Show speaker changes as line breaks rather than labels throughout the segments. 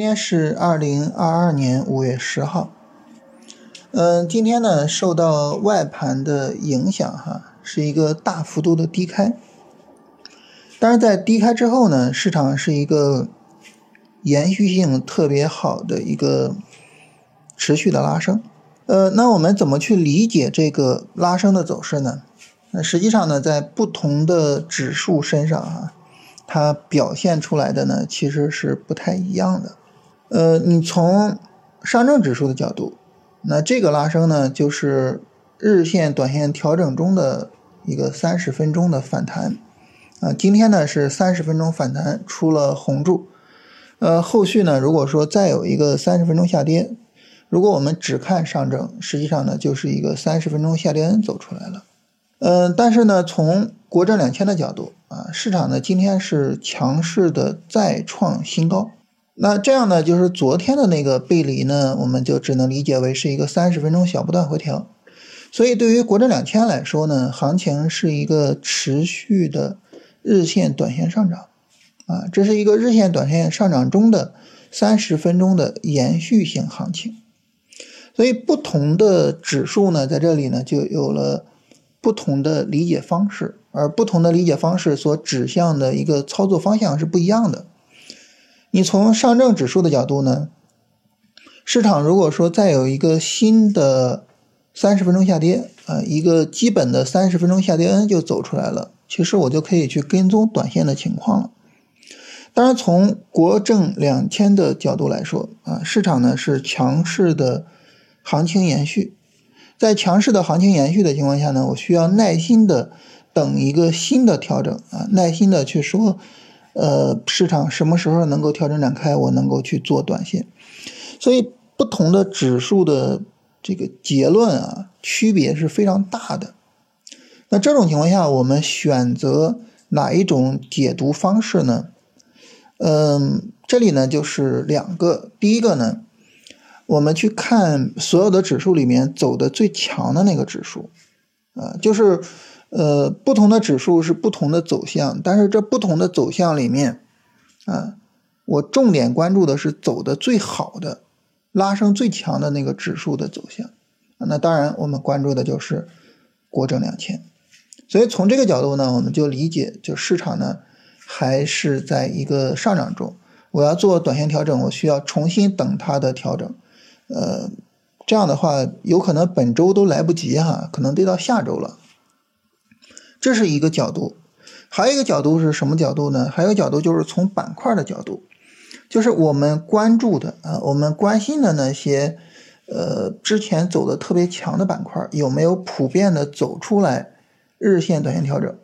今天是二零二二年五月十号。嗯，今天呢，受到外盘的影响，哈，是一个大幅度的低开。但是在低开之后呢，市场是一个延续性特别好的一个持续的拉升。呃，那我们怎么去理解这个拉升的走势呢？那实际上呢，在不同的指数身上，哈。它表现出来的呢，其实是不太一样的。呃，你从上证指数的角度，那这个拉升呢，就是日线、短线调整中的一个三十分钟的反弹。啊，今天呢是三十分钟反弹出了红柱。呃，后续呢，如果说再有一个三十分钟下跌，如果我们只看上证，实际上呢就是一个三十分钟下跌走出来了。嗯，但是呢，从国证两千的角度啊，市场呢今天是强势的再创新高，那这样呢，就是昨天的那个背离呢，我们就只能理解为是一个三十分钟小波段回调。所以对于国证两千来说呢，行情是一个持续的日线、短线上涨啊，这是一个日线、短线上涨中的三十分钟的延续性行情。所以不同的指数呢，在这里呢就有了。不同的理解方式，而不同的理解方式所指向的一个操作方向是不一样的。你从上证指数的角度呢，市场如果说再有一个新的三十分钟下跌啊，一个基本的三十分钟下跌 N 就走出来了，其实我就可以去跟踪短线的情况了。当然，从国证两千的角度来说啊，市场呢是强势的行情延续。在强势的行情延续的情况下呢，我需要耐心的等一个新的调整啊，耐心的去说，呃，市场什么时候能够调整展开，我能够去做短线。所以不同的指数的这个结论啊，区别是非常大的。那这种情况下，我们选择哪一种解读方式呢？嗯，这里呢就是两个，第一个呢。我们去看所有的指数里面走的最强的那个指数，啊，就是，呃，不同的指数是不同的走向，但是这不同的走向里面，啊，我重点关注的是走的最好的、拉升最强的那个指数的走向。那当然，我们关注的就是国证两千。所以从这个角度呢，我们就理解，就市场呢还是在一个上涨中。我要做短线调整，我需要重新等它的调整。呃，这样的话，有可能本周都来不及哈，可能得到下周了。这是一个角度，还有一个角度是什么角度呢？还有角度就是从板块的角度，就是我们关注的啊，我们关心的那些呃之前走的特别强的板块，有没有普遍的走出来日线、短线调整？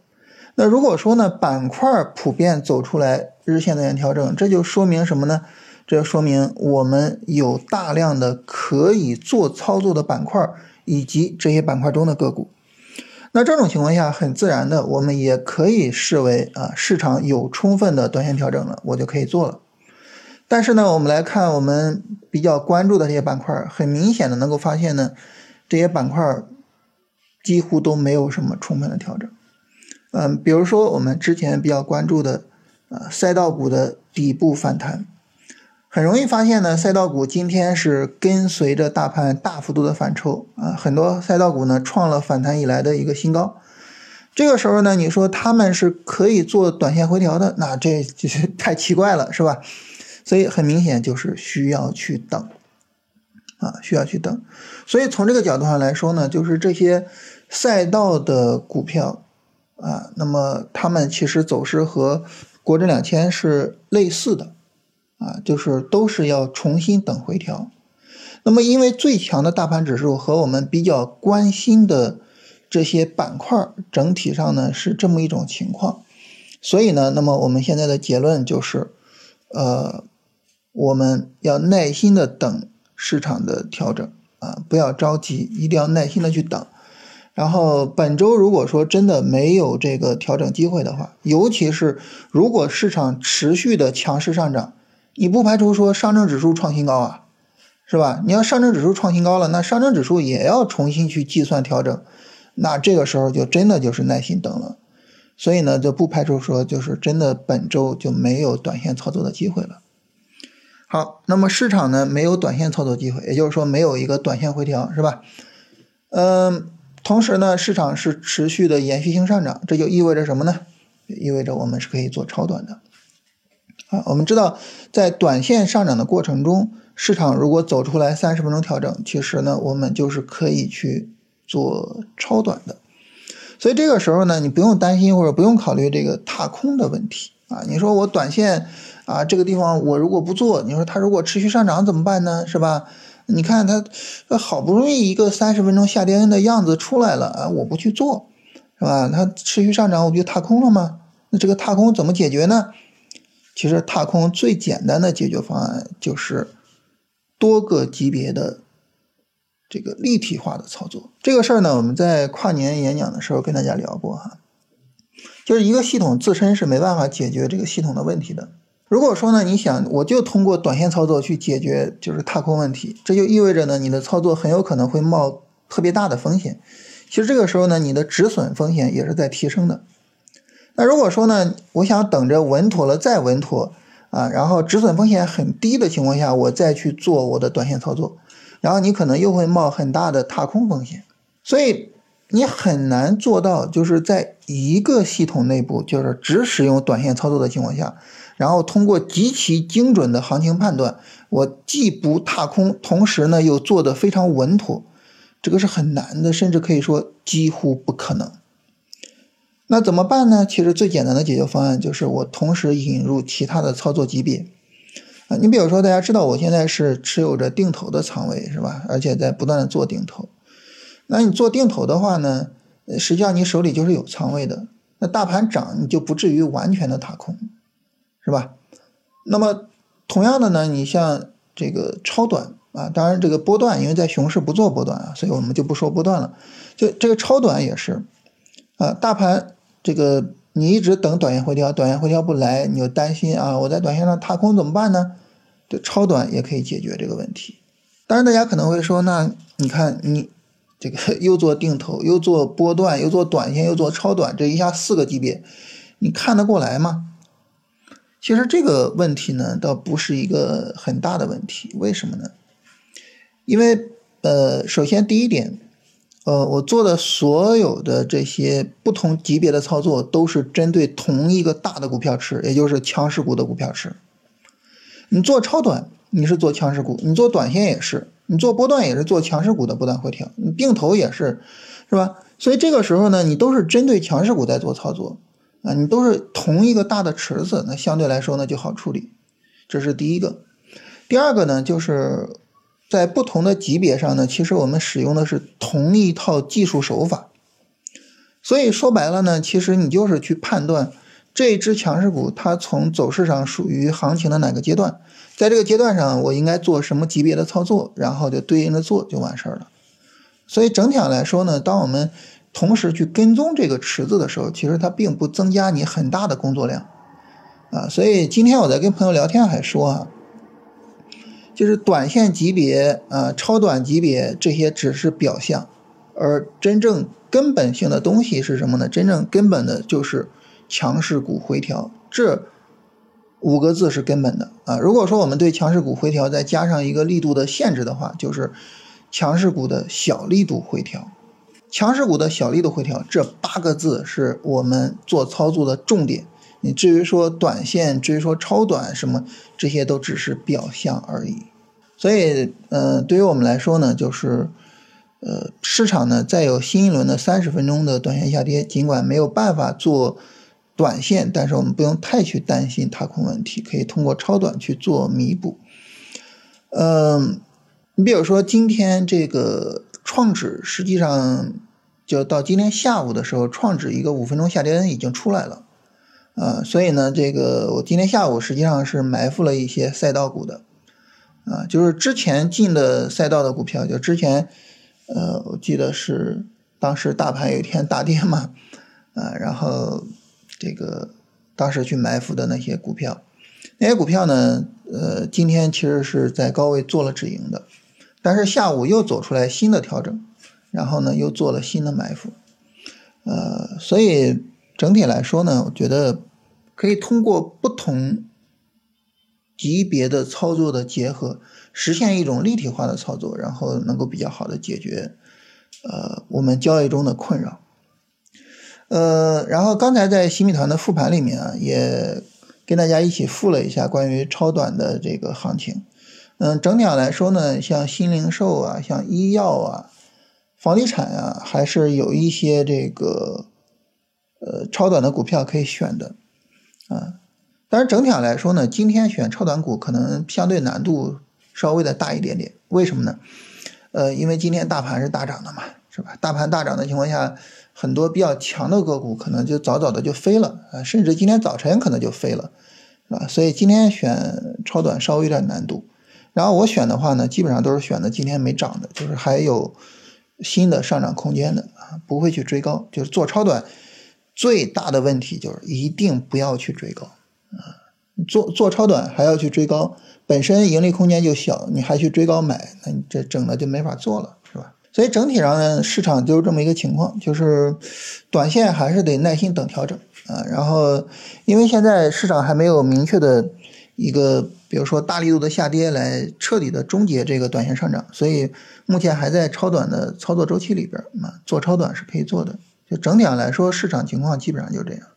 那如果说呢，板块普遍走出来日线、短线调整，这就说明什么呢？这说明我们有大量的可以做操作的板块，以及这些板块中的个股。那这种情况下，很自然的，我们也可以视为啊，市场有充分的短线调整了，我就可以做了。但是呢，我们来看我们比较关注的这些板块，很明显的能够发现呢，这些板块几乎都没有什么充分的调整。嗯，比如说我们之前比较关注的啊，赛道股的底部反弹。很容易发现呢，赛道股今天是跟随着大盘大幅度的反抽啊，很多赛道股呢创了反弹以来的一个新高。这个时候呢，你说他们是可以做短线回调的，那这就是太奇怪了，是吧？所以很明显就是需要去等啊，需要去等。所以从这个角度上来说呢，就是这些赛道的股票啊，那么他们其实走势和国证两千是类似的。啊，就是都是要重新等回调。那么，因为最强的大盘指数和我们比较关心的这些板块整体上呢是这么一种情况，所以呢，那么我们现在的结论就是，呃，我们要耐心的等市场的调整啊，不要着急，一定要耐心的去等。然后本周如果说真的没有这个调整机会的话，尤其是如果市场持续的强势上涨。你不排除说上证指数创新高啊，是吧？你要上证指数创新高了，那上证指数也要重新去计算调整，那这个时候就真的就是耐心等了。所以呢，就不排除说就是真的本周就没有短线操作的机会了。好。那么市场呢没有短线操作机会，也就是说没有一个短线回调，是吧？嗯，同时呢，市场是持续的延续性上涨，这就意味着什么呢？意味着我们是可以做超短的。啊，我们知道在短线上涨的过程中，市场如果走出来三十分钟调整，其实呢，我们就是可以去做超短的。所以这个时候呢，你不用担心或者不用考虑这个踏空的问题啊。你说我短线啊这个地方我如果不做，你说它如果持续上涨怎么办呢？是吧？你看它好不容易一个三十分钟下跌的样子出来了啊，我不去做，是吧？它持续上涨我不就踏空了吗？那这个踏空怎么解决呢？其实踏空最简单的解决方案就是多个级别的。这个立体化的操作，这个事儿呢，我们在跨年演讲的时候跟大家聊过哈，就是一个系统自身是没办法解决这个系统的问题的。如果说呢，你想我就通过短线操作去解决就是踏空问题，这就意味着呢，你的操作很有可能会冒特别大的风险。其实这个时候呢，你的止损风险也是在提升的。那如果说呢，我想等着稳妥了再稳妥啊，然后止损风险很低的情况下，我再去做我的短线操作。然后你可能又会冒很大的踏空风险，所以你很难做到就是在一个系统内部，就是只使用短线操作的情况下，然后通过极其精准的行情判断，我既不踏空，同时呢又做得非常稳妥，这个是很难的，甚至可以说几乎不可能。那怎么办呢？其实最简单的解决方案就是我同时引入其他的操作级别。啊，你比如说，大家知道我现在是持有着定投的仓位，是吧？而且在不断的做定投。那你做定投的话呢，实际上你手里就是有仓位的。那大盘涨，你就不至于完全的踏空，是吧？那么同样的呢，你像这个超短啊，当然这个波段，因为在熊市不做波段啊，所以我们就不说波段了。就这个超短也是啊，大盘这个。你一直等短线回调，短线回调不来，你就担心啊，我在短线上踏空怎么办呢？对，超短也可以解决这个问题。当然，大家可能会说，那你看你这个 又做定投，又做波段，又做短线，又做超短，这一下四个级别，你看得过来吗？其实这个问题呢，倒不是一个很大的问题。为什么呢？因为呃，首先第一点。呃，我做的所有的这些不同级别的操作，都是针对同一个大的股票池，也就是强势股的股票池。你做超短，你是做强势股；你做短线也是；你做波段也是做强势股的波段回调；你定投也是，是吧？所以这个时候呢，你都是针对强势股在做操作啊，你都是同一个大的池子，那相对来说呢就好处理。这是第一个。第二个呢，就是。在不同的级别上呢，其实我们使用的是同一套技术手法，所以说白了呢，其实你就是去判断这只强势股它从走势上属于行情的哪个阶段，在这个阶段上我应该做什么级别的操作，然后就对应的做就完事儿了。所以整体上来说呢，当我们同时去跟踪这个池子的时候，其实它并不增加你很大的工作量啊。所以今天我在跟朋友聊天还说啊。就是短线级别啊，超短级别这些只是表象，而真正根本性的东西是什么呢？真正根本的就是强势股回调，这五个字是根本的啊。如果说我们对强势股回调再加上一个力度的限制的话，就是强势股的小力度回调。强势股的小力度回调这八个字是我们做操作的重点。你至于说短线，至于说超短什么，这些都只是表象而已。所以，呃，对于我们来说呢，就是，呃，市场呢再有新一轮的三十分钟的短线下跌，尽管没有办法做短线，但是我们不用太去担心踏空问题，可以通过超短去做弥补。嗯，你比如说今天这个创指，实际上就到今天下午的时候，创指一个五分钟下跌已经出来了。啊，所以呢，这个我今天下午实际上是埋伏了一些赛道股的，啊，就是之前进的赛道的股票，就之前，呃，我记得是当时大盘有一天大跌嘛，啊，然后这个当时去埋伏的那些股票，那些股票呢，呃，今天其实是在高位做了止盈的，但是下午又走出来新的调整，然后呢又做了新的埋伏，呃，所以。整体来说呢，我觉得可以通过不同级别的操作的结合，实现一种立体化的操作，然后能够比较好的解决呃我们交易中的困扰。呃，然后刚才在新米团的复盘里面啊，也跟大家一起复了一下关于超短的这个行情。嗯，整体上来说呢，像新零售啊，像医药啊，房地产啊，还是有一些这个呃超短的股票可以选的啊。但是整体上来说呢，今天选超短股可能相对难度稍微的大一点点。为什么呢？呃，因为今天大盘是大涨的嘛，是吧？大盘大涨的情况下。很多比较强的个股可能就早早的就飞了啊，甚至今天早晨可能就飞了，啊，所以今天选超短稍微有点难度。然后我选的话呢，基本上都是选的今天没涨的，就是还有新的上涨空间的啊，不会去追高。就是做超短最大的问题就是一定不要去追高啊，做做超短还要去追高，本身盈利空间就小，你还去追高买，那你这整的就没法做了。是吧所以整体上呢，市场就是这么一个情况，就是短线还是得耐心等调整啊。然后，因为现在市场还没有明确的一个，比如说大力度的下跌来彻底的终结这个短线上涨，所以目前还在超短的操作周期里边啊，做超短是可以做的。就整体上来说，市场情况基本上就这样。